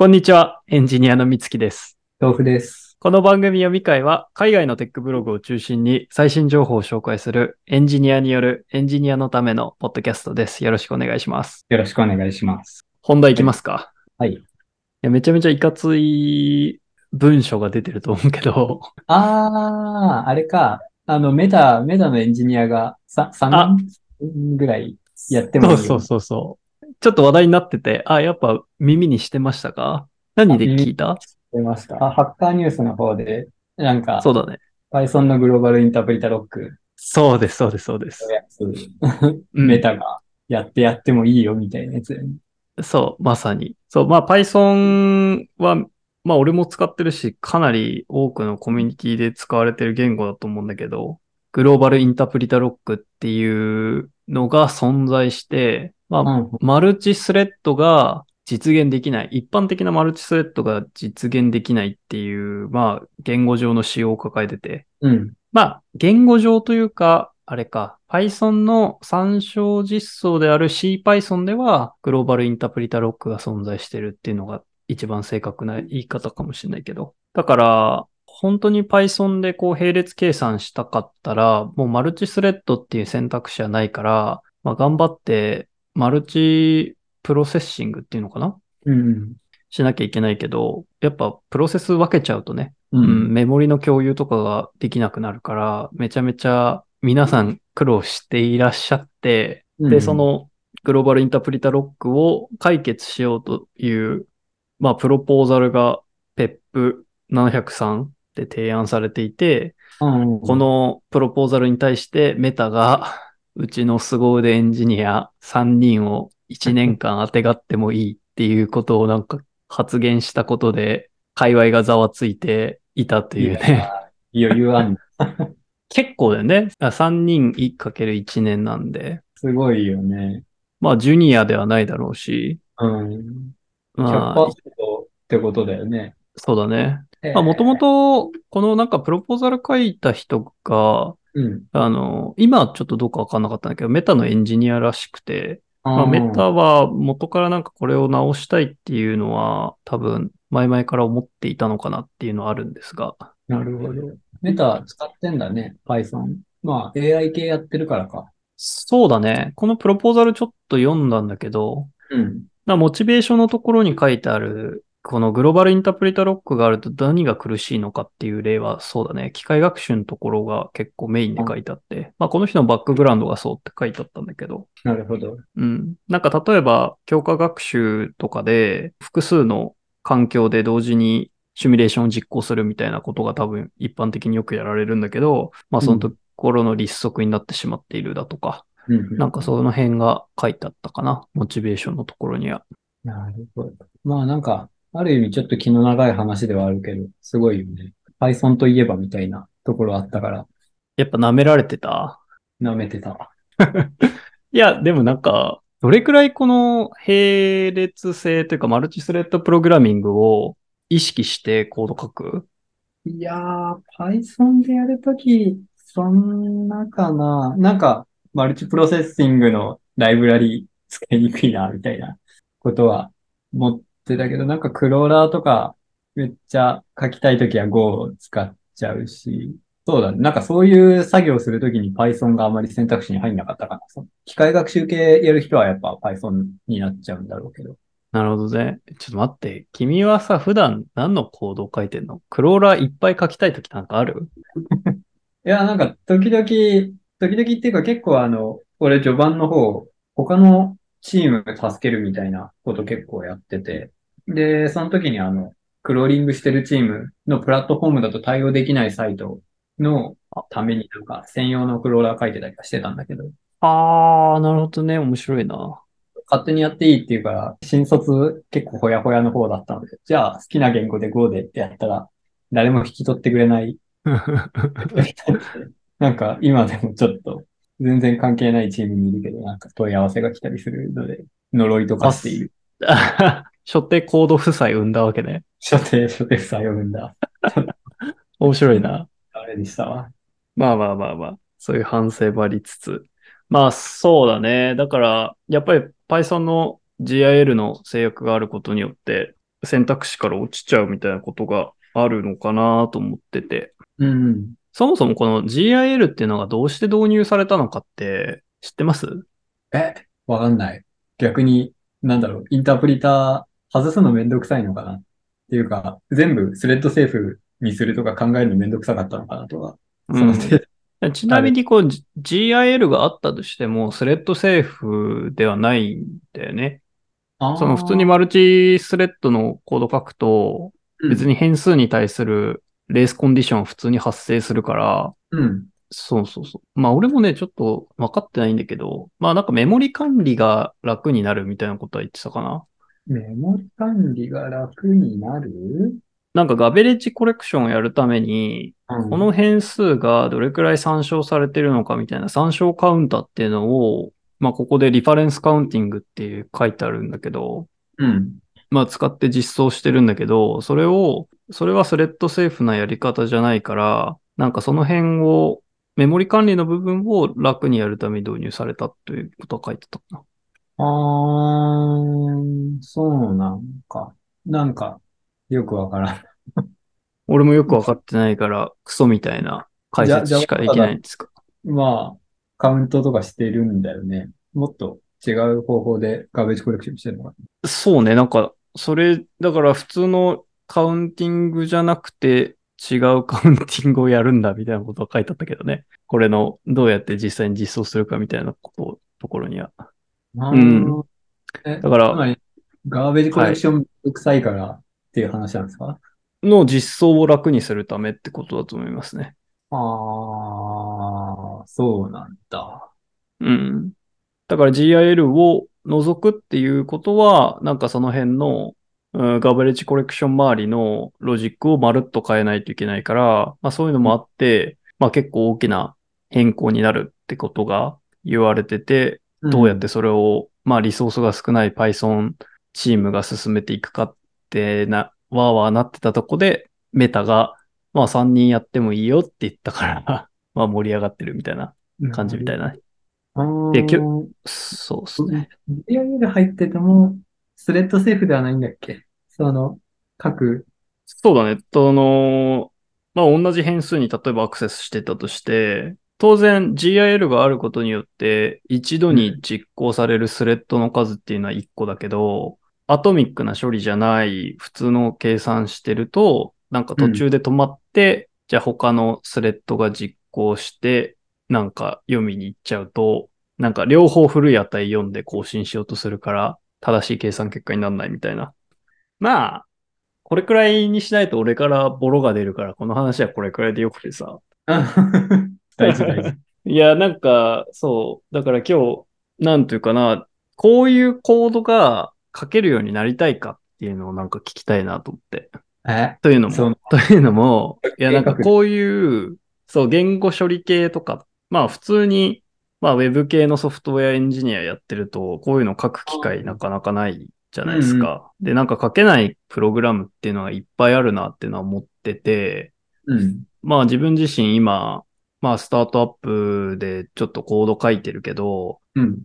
こんにちは、エンジニアのみつきです。豆腐です。この番組読み会は、海外のテックブログを中心に最新情報を紹介するエンジニアによるエンジニアのためのポッドキャストです。よろしくお願いします。よろしくお願いします。本題いきますか？はい。いやめちゃめちゃいかつい文章が出てると思うけど、あー、あれか。あの、メタ、メタのエンジニアがさあ3人ぐらいやってもいいよそうそうそうそう。ちょっと話題になってて、あ、やっぱ耳にしてましたか？何で聞いた？出ました。あ、ハッカーニュースの方で、なんか、そうだね。Python のグローバルインタープリタロックそうです、そうです、そうですメタがやってやってもいいよみたいなやつだよね。そう、まさに。そう、まあ Python は、まあ俺も使ってるし、かなり多くのコミュニティで使われてる言語だと思うんだけど、グローバルインタープリタロックっていうのが存在して、まあ、うん。マルチスレッドが実現できない、一般的なマルチスレッドが実現できないっていう、まあ言語上の仕様を抱えてて、うん。まあ、言語上というか、あれか、Python の参照実装である CPython では、グローバルインタープリタロックが存在してるっていうのが一番正確な言い方かもしれないけど。だから、本当に Python でこう並列計算したかったら、もうマルチスレッドっていう選択肢はないから、まあ頑張ってマルチプロセッシングっていうのかな？うん。しなきゃいけないけど、やっぱプロセス分けちゃうとね、ううん、。メモリの共有とかができなくなるから、めちゃめちゃ皆さん苦労していらっしゃって、で、うんそ、のグローバルインタープリタロックを解決しようという、まあ、プロポーザルが PEP703 で提案されていて、うん、このプロポーザルに対してメタが、うちの凄腕エンジニア3人を1年間当てがってもいいっていうことをなんか発言したことで、界隈がざわついていたというね。余裕あんの。結構だよね。あ3人 1×1 年なんで。すごいよね。まあ、ジュニアではないだろうし。うん。まあ、100%ってことだよね。そうだね。まあ、もともと、このなんかプロポーザル書いた人が、うん。あの、今ちょっとどうかわかんなかったんだけど、メタのエンジニアらしくて、まあ、うんメタは元からなんかこれを直したいっていうのは、多分、前々から思っていたのかなっていうのはあるんですが。なるほど。メタ使ってんだね、Python。まあ、AI 系やってるからか。そうだね。このプロポーザルちょっと読んだんだけど、うん。まあモチベーションのところに書いてある、このグローバルインタープリタロックがあると何が苦しいのかっていう例はそうだね。機械学習のところが結構メインで書いてあって、まあこの人のバックグラウンドがそうって書いてあったんだけど、なるほど。うん。なんか例えば強化学習とかで複数の環境で同時にシミュレーションを実行するみたいなことが多分一般的によくやられるんだけど、まあそのところの立足になってしまっているだとか、うん。なんかその辺が書いてあったかな。モチベーションのところには。なるほど。まあなんか、ある意味ちょっと気の長い話ではあるけど、すごいよね。Python といえばみたいなところあったから、やっぱ舐められてた？舐めてた。いや、でもなんか、どれくらいこの並列性というかマルチスレッドプログラミングを意識してコード書く？いやー、Python でやるとき、そんなかな。なんか、マルチプロセッシングのライブラリ使いにくいな、みたいなことは思ってたけど、なんかクローラーとかめっちゃ書きたいときは Go を使っちゃうし、そうだね。なんかそういう作業するときに Python があまり選択肢に入んなかったかな。その機械学習系やる人はやっぱ Python になっちゃうんだろうけど。なるほどね。ちょっと待って。君はさ、普段何のコードを書いてんの？クローラーいっぱい書きたいときなんかある？いや、なんか、時々、時々っていうか結構あの、俺序盤の方、他のチーム助けるみたいなこと結構やってて、で、その時にあの、クローリングしてるチームのプラットフォームだと対応できないサイトのためになんか専用のクローラー書いてたりはしてたんだけど、あー、なるほどね。面白いな。勝手にやっていいっていうから、新卒結構ほやほやの方だったので、じゃあ好きな言語で Go でってやったら、誰も引き取ってくれない なんか今でもちょっと全然関係ないチームにいるけど、なんか問い合わせが来たりするので、呪いとかしている。初手コード負債生んだわけね。初手、初手不採用んだ。面白いな。あれでしたわ。まあまあまあまあ、そういう反省もありつつ。まあそうだね。だから、やっぱり Python の GIL の制約があることによって、選択肢から落ちちゃうみたいなことがあるのかなと思ってて。うん。そもそもこの GIL っていうのがどうして導入されたのかって知ってます？え、わかんない。逆に、なんだろう、インタープリター外すのめんどくさいのかなっていうか、全部スレッドセーフにするとか考えるのめんどくさかったのかなとか、その程度。ちなみにこう、GIL があったとしても、スレッドセーフではないんだよね。その普通にマルチスレッドのコード書くと、別に変数に対するレースコンディションは普通に発生するから、うん。そうそうそう。まあ俺もね、ちょっと分かってないんだけど、まあなんかメモリ管理が楽になるみたいなことは言ってたかな。メモリ管理が楽になる？なんかガベレッジコレクションをやるために、うん。この変数がどれくらい参照されてるのかみたいな参照カウンターっていうのを、まあここでリファレンスカウンティングっていう書いてあるんだけど、うん。まあ使って実装してるんだけど、それを、それはスレッドセーフなやり方じゃないから、なんかその辺を、メモリ管理の部分を楽にやるために導入されたということは書いてたかな。あー、そうなんか。なんか、よくわからん。俺もよくわかってないから、クソみたいな解説しかできないんですか？まあ、カウントとかしてるんだよね。もっと違う方法でガーベージコレクションしてるのかそうね、なんか、それ、だから普通のカウンティングじゃなくて、違うカウンティングをやるんだみたいなことが書いてあったけどね。これの、どうやって実際に実装するかみたいなこと、ところには。な。うんえ、だからガーベージコレクションめんどくさいからっていう話なんですか、の実装を楽にするためってことだと思いますね。ああ、そうなんだ。うん。だから GIL を除くっていうことは、なんかその辺の、うんガベレッジコレクション周りのロジックをまるっと変えないといけないから、まあそういうのもあって、まあ結構大きな変更になるってことが言われてて、どうやってそれを、まあリソースが少ない Python チームが進めていくかってな、わーわーなってたとこで、メタが、まあ3人やってもいいよって言ったから、まあ盛り上がってるみたいなうん感じみたいな。あーできゅそうですね。GIL 入ってても、スレッドセーフではないんだっけ？その、各、そうだね。その、まあ同じ変数に例えばアクセスしてたとして、当然 GIL があることによって一度に実行されるスレッドの数っていうのは1個だけど、アトミックな処理じゃない普通の計算してると、なんか途中で止まって、じゃあ他のスレッドが実行して、なんか読みに行っちゃうと、なんか両方古い値読んで更新しようとするから、正しい計算結果にならないみたいな。まあ、これくらいにしないと俺からボロが出るから、この話はこれくらいでよくてさ。大事大事。いや、なんか、そう。だから今日、なんていうかな、こういうコードが書けるようになりたいかっていうのをなんか聞きたいなと思って。え？というのも、というのも、いや、なんかこういう、そう、言語処理系とか、まあ普通に、まあウェブ系のソフトウェアエンジニアやってると、こういうの書く機会なかなかないじゃないですか。で、なんか書けないプログラムっていうのがいっぱいあるなっていうのは思ってて、うん。まあ自分自身今、まあスタートアップでちょっとコード書いてるけど、うん。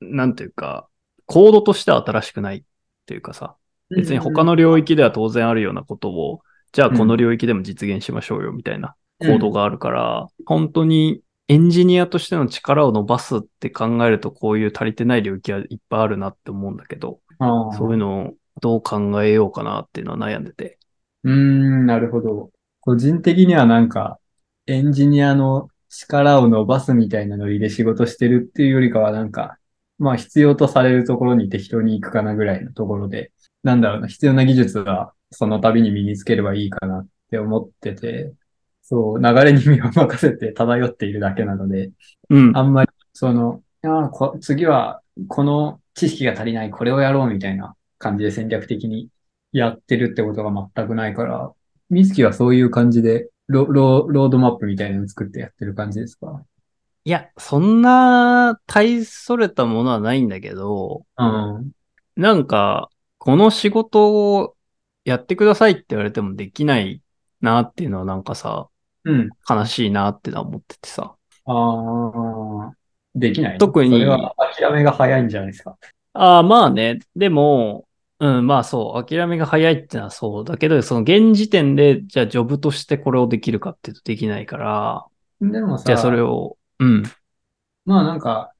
なんていうか、コードとしては新しくないっていうかさ、別に他の領域では当然あるようなことを、じゃあこの領域でも実現しましょうよみたいなコードがあるから、本当にエンジニアとしての力を伸ばすって考えるとこういう足りてない領域はいっぱいあるなって思うんだけど、そういうのをどう考えようかなっていうのは悩んでて。うーん、なるほど。個人的にはなんか、エンジニアの力を伸ばすみたいなノリで仕事してるっていうよりかはなんか、まあ必要とされるところに適当に行くかなぐらいのところで、なんだろうな、必要な技術はその度に身につければいいかなって思ってて、そう、流れに身を任せて漂っているだけなので、うんあ。んまり、その、あ次は、この知識が足りない、これをやろうみたいな感じで戦略的にやってるってことが全くないから、みずきはそういう感じでロ、ロ、ロードマップみたいなの作ってやってる感じですか？いや、そんな大それたものはないんだけど、うん。なんか、この仕事をやってくださいって言われてもできないなっていうのはなんかさ、うん。悲しいなってのは思っててさ。ああ、できない。特にそれは諦めが早いんじゃないですか？ああ、まあね。でも、うん、まあそう、諦めが早いってのはそうだけど、その現時点で、じゃあジョブとしてこれをできるかっていうとできないから、でもさ、じゃあそれを、うん、まあなんか、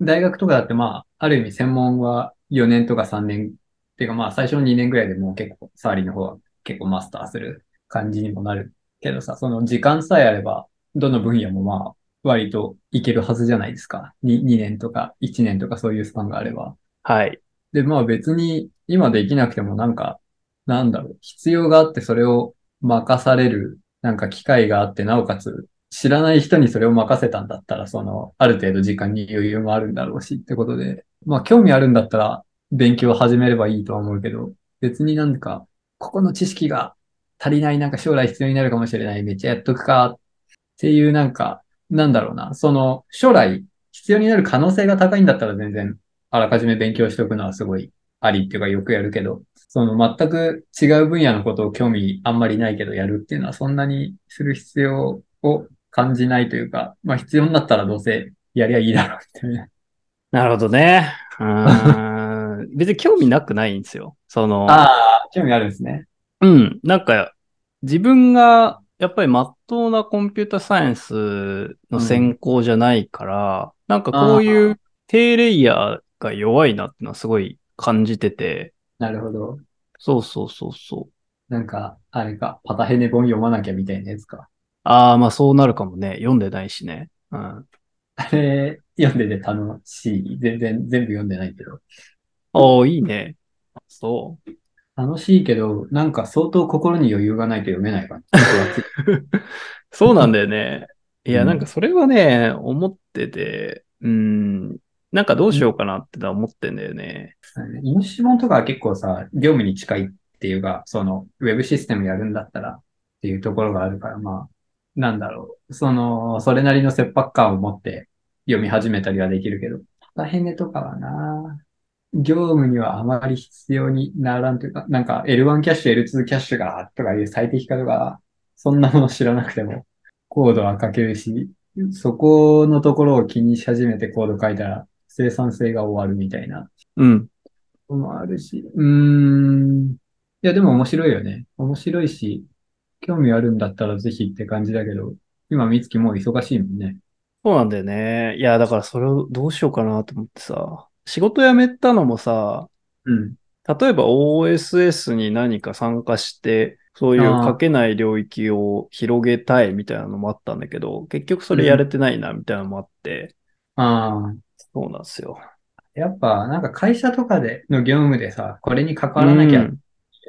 大学とかだってまあ、ある意味専門は4年とか3年、っていうかまあ最初の2年ぐらいでもう結構、サーリの方は結構マスターする感じにもなるけどさ、その時間さえあれば、どの分野もまあ、割といけるはずじゃないですか。2, 2年とか1年とかそういうスパンがあれば。はい。で、まあ別に今できなくてもなんか、なんだろう、必要があってそれを任される、なんか機会があって、なおかつ知らない人にそれを任せたんだったら、その、ある程度時間に余裕もあるんだろうしってことで、まあ興味あるんだったら勉強を始めればいいとは思うけど、別になんか、ここの知識が足りない、なんか将来必要になるかもしれない、めっちゃやっとくかっていうなんか、なんだろうな、その、将来必要になる可能性が高いんだったら全然あらかじめ勉強しておくのはすごいありっていうかよくやるけど、その全く違う分野のことを興味あんまりないけどやるっていうのはそんなにする必要を感じないというか、まあ必要になったらどうせやりゃいいだろうみたいな。なるほどね。うーん 別に興味なくないんですよ。その、ああ、興味あるんですね。うん、なんか、自分が、やっぱり真っ当なコンピュータサイエンスの専攻じゃないから、なんかこういう低レイヤーが弱いなってのはすごい感じてて、なるほど。そうそうそうそう。なんか、あれか、パタヘネ本読まなきゃみたいなやつか。ああ、まあそうなるかもね。読んでないしね。うん。あれ、読んでて楽しい？全然、全部読んでないけど。ああ、いいね。そう。楽しいけど、なんか相当心に余裕がないと読めない感じ。そうなんだよね。いや、うんなんかそれはね、思ってて、うん、なんかどうしようかなって思ってんだよね。イノシシ本とかは結構さ、業務に近いっていうか、その、ウェブシステムやるんだったらっていうところがあるから、まあ、なんだろう。その、それなりの切迫感を持って読み始めたりはできるけど、パタヘネとかはな、業務にはあまり必要にならんというか、なんか L1 キャッシュ、L2 キャッシュがとかいう最適化とか、そんなもの知らなくてもコードは書けるし、そこのところを気にし始めてコード書いたら生産性が終わるみたいなうん。もあるし、うーん。いや、でも面白いよね。面白いし、興味あるんだったらぜひって感じだけど、今、みつきもう忙しいもんね。そうなんだよね。いや、だからそれをどうしようかなと思ってさ、仕事辞めたのもさ、うん。例えば OSS に何か参加して、そういう書けない領域を広げたいみたいなのもあったんだけど、結局それやれてないなみたいなのもあって、ああ。そうなんですよ。やっぱ、なんか会社とかでの業務でさ、これに関わらなきゃってうん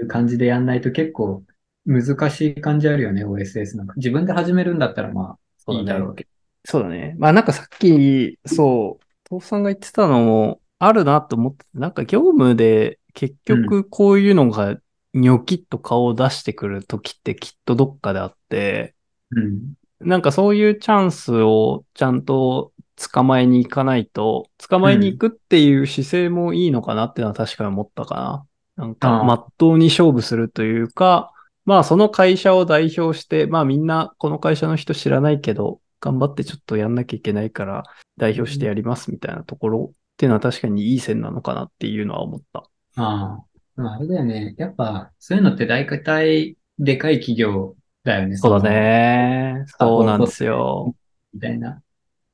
いう感じでやんないと結構難しい感じあるよね、OSS なんか。自分で始めるんだったらまあ、そうだねいいだろうけど。そうだね。まあなんかさっき、そう、父さんが言ってたのもあるなと思ってて、なんか業務で結局こういうのがニョキッと顔を出してくる時ってきっとどっかであって、うん。なんかそういうチャンスをちゃんと捕まえに行かないと、捕まえに行くっていう姿勢もいいのかなっていうのは確かに思ったかな。なんか、ああまっとうに勝負するというか、まあその会社を代表して、まあみんなこの会社の人知らないけど、頑張ってちょっとやんなきゃいけないから代表してやりますみたいなところっていうのは確かにいい線なのかなっていうのは思った。ああ。まあ、あれだよね。やっぱ、そういうのって大体、でかい企業だよね。そうだのね。そうなんですよ。みたいな。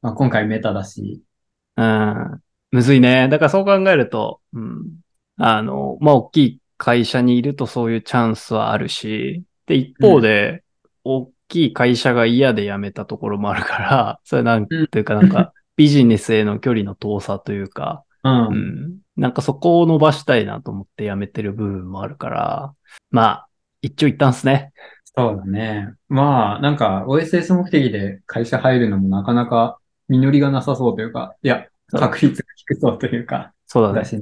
まあ、今回メタだし。うん。むずいね。だからそう考えると、うん。あの、まあ、大きい会社にいるとそういうチャンスはあるし、で、一方で、大きい会社が嫌で辞めたところもあるから、それなんていうかなんか、ビジネスへの距離の遠さというか、うん。うん。なんかそこを伸ばしたいなと思って辞めてる部分もあるから、まあ、一長一短っすね。そうだね。まあ、なんか、OSS 目的で会社入るのもなかなか実りがなさそうというか、いや、確率が低そうというか、そうだね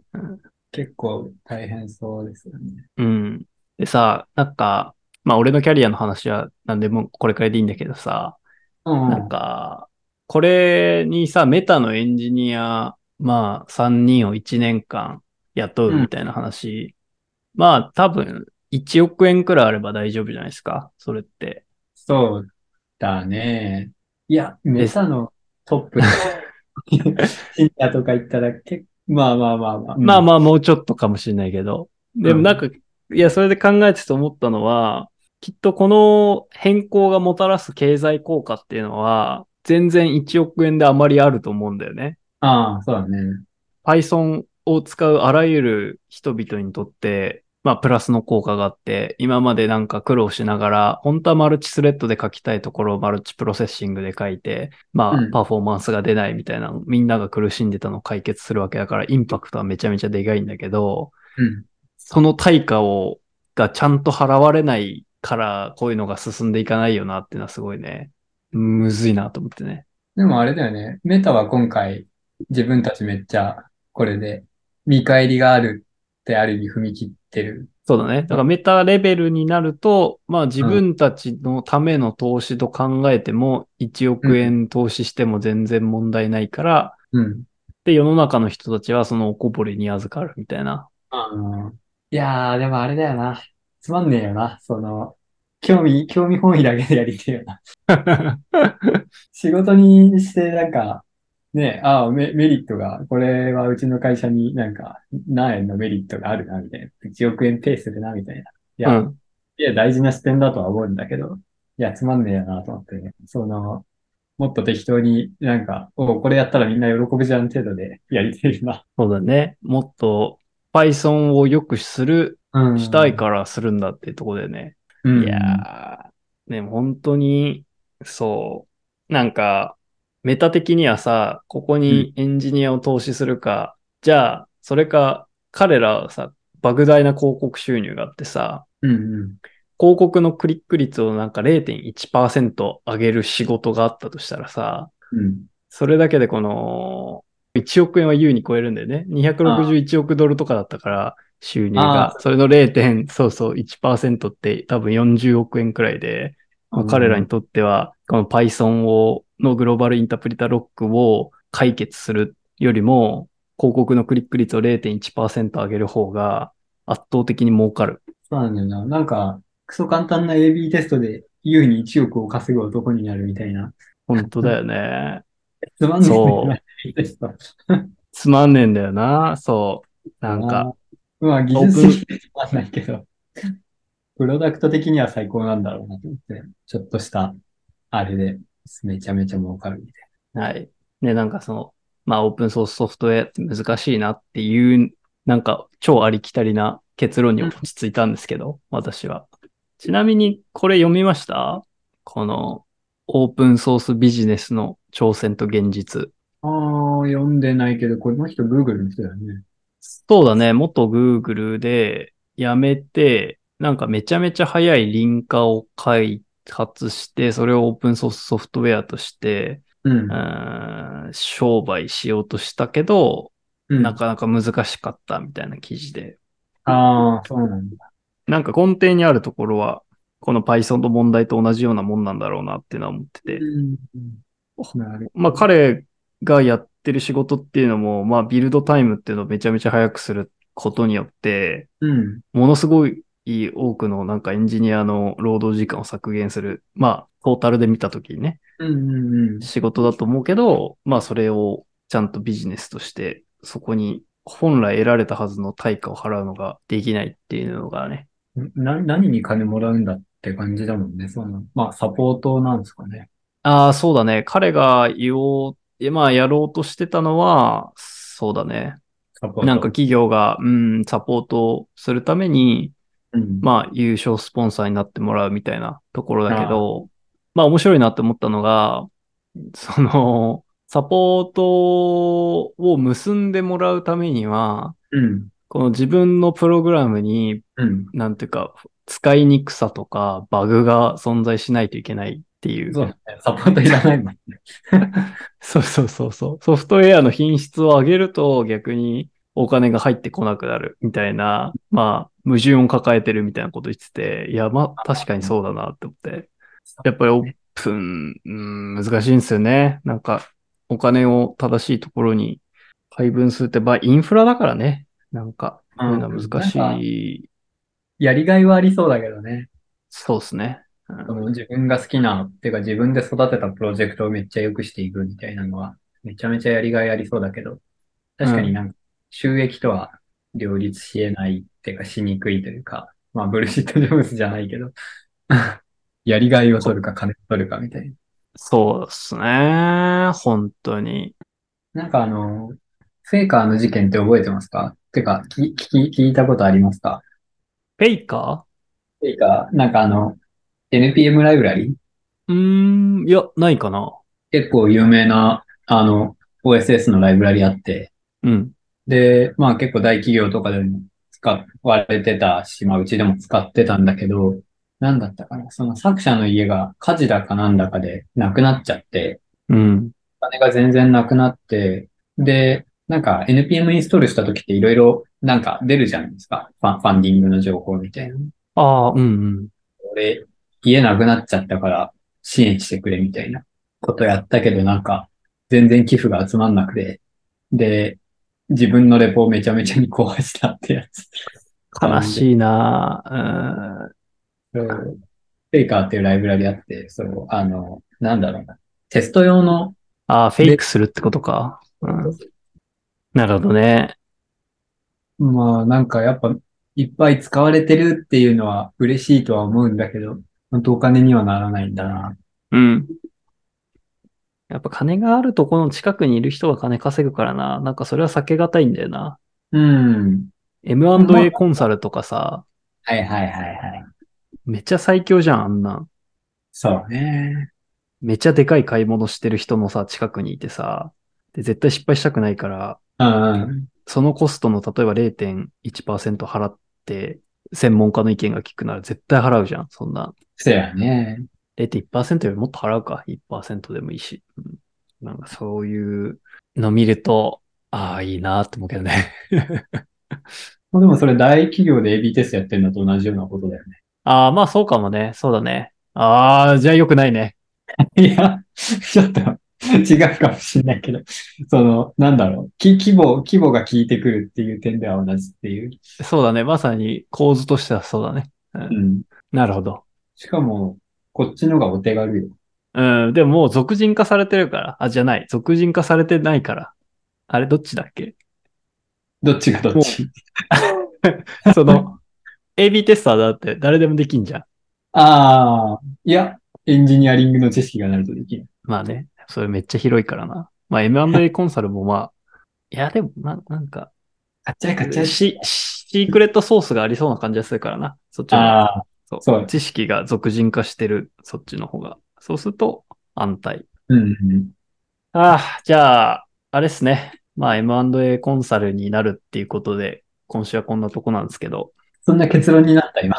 結構大変そうですよね。うん。でさ、なんか、まあ俺のキャリアの話は何でもこれくらいでいいんだけどさ、うん。なんか、これにさ、メタのエンジニア、まあ3人を1年間雇うみたいな話、まあ多分1億円くらいあれば大丈夫じゃないですか、それって。そうだね。いや、メタのトップで、シニアとか言ったら結構、まあまあまあまあ。まあまあもうちょっとかもしれないけど、でもなんか、いや、それで考えてて思ったのは、きっとこの変更がもたらす経済効果っていうのは、全然1億円であまりあると思うんだよね。ああ、そうだね。Python を使うあらゆる人々にとって、まあ、プラスの効果があって、今までなんか苦労しながら、本当はマルチスレッドで書きたいところをマルチプロセッシングで書いて、まあう、んパフォーマンスが出ないみたいな、みんなが苦しんでたのを解決するわけだから、インパクトはめちゃめちゃでかいんだけど、うん。その対価を、がちゃんと払われないから、こういうのが進んでいかないよなっていうのはすごいね、むずいなと思ってね。でもあれだよね。メタは今回、自分たちめっちゃ、これで、見返りがあるってある意味踏み切ってる。そうだね。だからメタレベルになると、まあ自分たちのための投資と考えても、1億円投資しても全然問題ないから、うん。で、世の中の人たちはそのおこぼれに預かるみたいな。あーいやー、でもあれだよな。つまんねえよな。その、興味、興味本位だけでやりてえよな。仕事にして、なんか、ね、ああ、メ、メリットが、これはうちの会社になんか、何円のメリットがあるな、みたいな。1億円ペースでな、みたいな。いうや、ん。いや、大事な視点だとは思うんだけど、いや、つまんねえよなと思ってね。その、もっと適当になんか、おこれやったらみんな喜ぶじゃん程度でやりてるな。そうだね。もっと Python を良くする、うんしたいからするんだっていうところでね。うんいやー、ね、本当に、そう、なんか、メタ的にはさ、ここにエンジニアを投資するか、じゃあ、それか、彼らはさ、莫大な広告収入があってさ、うんうん。広告のクリック率をなんか0.1%上げる仕事があったとしたらさ、うん。それだけでこの、1億円は優に超えるんだよね。261億ドルとかだったから、収入あが。それの 0. そうそう、1%って多分40億円くらいで、まあ彼らにとっては、この Python を、のグローバルインタープリタロックを解決するよりも、広告のクリック率を0.1%上げる方が圧倒的に儲かる。そうなんだよな。なんか、クソ簡単な AB テストで優に1億を稼ぐ男になるみたいな。本当だよね。つまんないそうな AB テスト。つまんねえんだよな。そう。なんか、まあ、技術的にはつまんないけど、プロダクト的には最高なんだろうなと思って、ちょっとした、あれで、めちゃめちゃ儲かるみたいはい。ね、なんかその、まあオープンソースソフトウェアって難しいなっていう、なんか超ありきたりな結論に落ち着いたんですけど、私は。ちなみにこれ読みました？このオープンソースビジネスの挑戦と現実。な。ああ、読んでないけど、この人 Google の人だよね。そうだね、元 Google で辞めて、なんかめちゃめちゃ早いリンカーを開発して、それをオープンソースソフトウェアとして、うんう。ーん商売しようとしたけど、うんなかなか難しかったみたいな記事で。ああ、そうなんだ。なんか根底にあるところは、この Python の問題と同じようなもんなんだろうなっていうのは思ってて。うん。なるまあ彼がやってる仕事っていうのも、まあビルドタイムっていうのをめちゃめちゃ早くすることによって、うん。ものすごい多くのなんかエンジニアの労働時間を削減する。まあトータルで見たときにね、うんうんうん。仕事だと思うけど、まあそれをちゃんとビジネスとして、そこに本来得られたはずの対価を払うのができないっていうのがね、な、何に金もらうんだって感じだもんね。その、まあ、サポートなんですかね。ああ、そうだね。彼が言おう、えまあ、やろうとしてたのは、そうだね。なんか企業が、うん、サポートをするために、うん。まあ、優勝スポンサーになってもらうみたいなところだけど、まあ、面白いなって思ったのが、その、サポートを結んでもらうためには、うん。この自分のプログラムに、うん。なんていうか、使いにくさとか、バグが存在しないといけないっていう。そう。サポートいらないもんね。そうそうそうそう。ソフトウェアの品質を上げると逆にお金が入ってこなくなるみたいな、まあ、矛盾を抱えてるみたいなこと言ってて、いや、まあ、確かにそうだなって思って。やっぱりオープン、うん、難しいんですよね。なんか、お金を正しいところに配分するって、まあ、インフラだからね。なんか、そういうのは難しい。やりがいはありそうだけどね。そうですね。うん自分が好きな、っていうか自分で育てたプロジェクトをめっちゃ良くしていくみたいなのは、めちゃめちゃやりがいありそうだけど、確かになんか収益とは両立し得ないっていうかしにくいというか、まあブルシットジョブズじゃないけど、やりがいを取るか金を取るかみたいな。そうですね。本当に。なんかあの、フェイカーの事件って覚えてますか？てか、聞き、聞いたことありますか？フェイカフェイカー、なんかあの、NPM ライブラリー？うーん、いや、ないかな。結構有名な、あの、OSS のライブラリあって、うん。で、まあ結構大企業とかでも使われてたし、まあうちでも使ってたんだけど、なんだったかな。その作者の家が火事だかなんだかで亡くなっちゃって、うん。お金が全然なくなって、で、なんか NPM インストールした時っていろいろなんか出るじゃないですか。ファンファンディングの情報みたいな。ああ、うんうん。俺、家なくなっちゃったから支援してくれみたいなことやったけどなんか全然寄付が集まんなくて、で、自分のレポをめちゃめちゃに壊したってやつ。悲しいなそうフェイカーっていうライブラリあって、そう、あの、なんだろうな。テスト用の、ああ、フェイクするってことか。うん。なるほどね。まあなんかやっぱいっぱい使われてるっていうのは嬉しいとは思うんだけど、本当お金にはならないんだな。うん。やっぱ金があるとこの近くにいる人が金稼ぐからな。なんかそれは避けがたいんだよな。うん。M&A コンサルとかさ、はいはいはいはい。めっちゃ最強じゃん、あんな。そうね。めっちゃでかい買い物してる人のさ、近くにいてさ、で、絶対失敗したくないから、うん。そのコストの例えば0.1%払って、専門家の意見が聞くなら絶対払うじゃん、そんな。そうやね。0.1%よりもっと払うか？1%でもいいし。うんなんかそういうの見ると、ああ、いいなって思うけどね。まあでもそれ大企業で AB テストやってるのと同じようなことだよね。ああ、まあそうかもね。そうだね。ああ、じゃあ良くないね。いや、ちょっと違うかもしれないけど、その、なんだろう、き規模、規模が効いてくるっていう点では同じっていう。そうだね。まさに構図としてはそうだね。うんうん。なるほど。しかも、こっちのがお手軽よ。うん、でももう俗人化されてるから。あ、じゃない。俗人化されてないから。あれ、どっちだっけ？どっちがどっち？その、AB テスターだって誰でもできんじゃん。ああ、いや、エンジニアリングの知識がないとできる。まあね。それめっちゃ広いからな。まあ M&A コンサルもまあ、いやでもな、なんか、買っちゃえ買っちゃえ。シ、シークレットソースがありそうな感じがするからな。そっちああ、そう知識が俗人化してる、そっちの方が。そうすると安泰。うんうん。ああ、じゃあ、あれですね。まあ M&A コンサルになるっていうことで、今週はこんなとこなんですけど。そんな結論になった、今。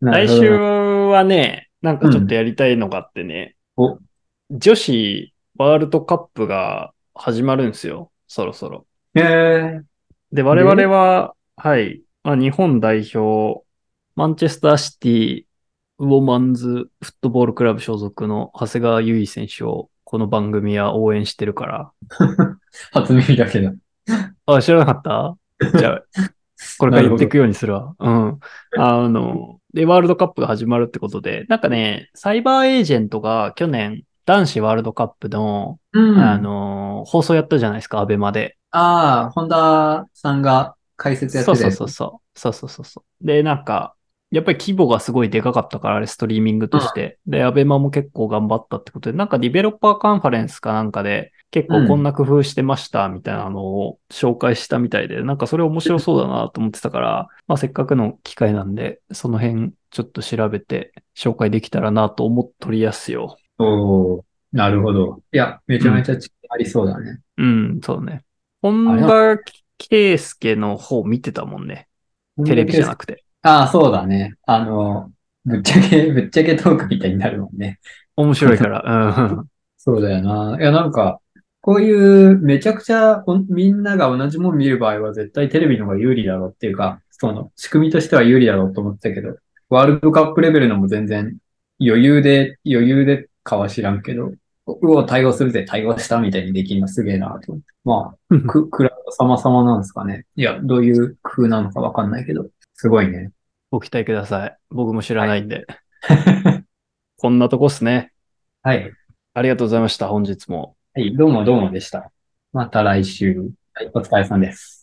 来週はね、なんかちょっとやりたいのがあってね、お女子ワールドカップが始まるんですよ。そろそろ。へえ。で、我々は、はい、まあ、日本代表、マンチェスターシティウォーマンズフットボールクラブ所属の長谷川優衣選手をこの番組は応援してるから。初耳だけど。あ、知らなかった？じゃあ、これから言っていくようにするわ。うん。あの、で、ワールドカップが始まるってことで、なんかね、サイバーエージェントが去年、男子ワールドカップの、うんあの、放送やったじゃないですか、アベマで。ああ、本田さんが解説やってそうたそうそうそう。そうそうそうそう。で、なんか、やっぱり規模がすごいでかかったから、あれ、ストリーミングとして。で、アベマも結構頑張ったってことで、なんかディベロッパーカンファレンスかなんかで、結構こんな工夫してました、みたいなのを紹介したみたいで、なんかそれ面白そうだなと思ってたから、まあせっかくの機会なんで、その辺ちょっと調べて紹介できたらなと思っとりやすよ。おーなるほど。いや、めちゃめちゃ知ありそうだね。うん、そうね。本田圭介の方見てたもんね。テレビじゃなくて。ああ、そうだね。あの、ぶっちゃけ、ぶっちゃけトークみたいになるもんね。面白いから。うん。そうだよな。いや、なんか、こういうめちゃくちゃおみんなが同じもん見る場合は絶対テレビの方が有利だろうっていうか、その仕組みとしては有利だろうと思ってたけど、ワールドカップレベルのも全然余裕で、余裕でかは知らんけど、うお、対応するぜ、対応したみたいにできるのすげえなと思って。まあ、く、クラウド様々なんですかね。いや、どういう工夫なのかわかんないけど、すごいね。ご期待ください。僕も知らないんで。こんなとこっすね。はい。ありがとうございました。本日も。はい、どうもどうもでした。また来週。はい、お疲れさんです。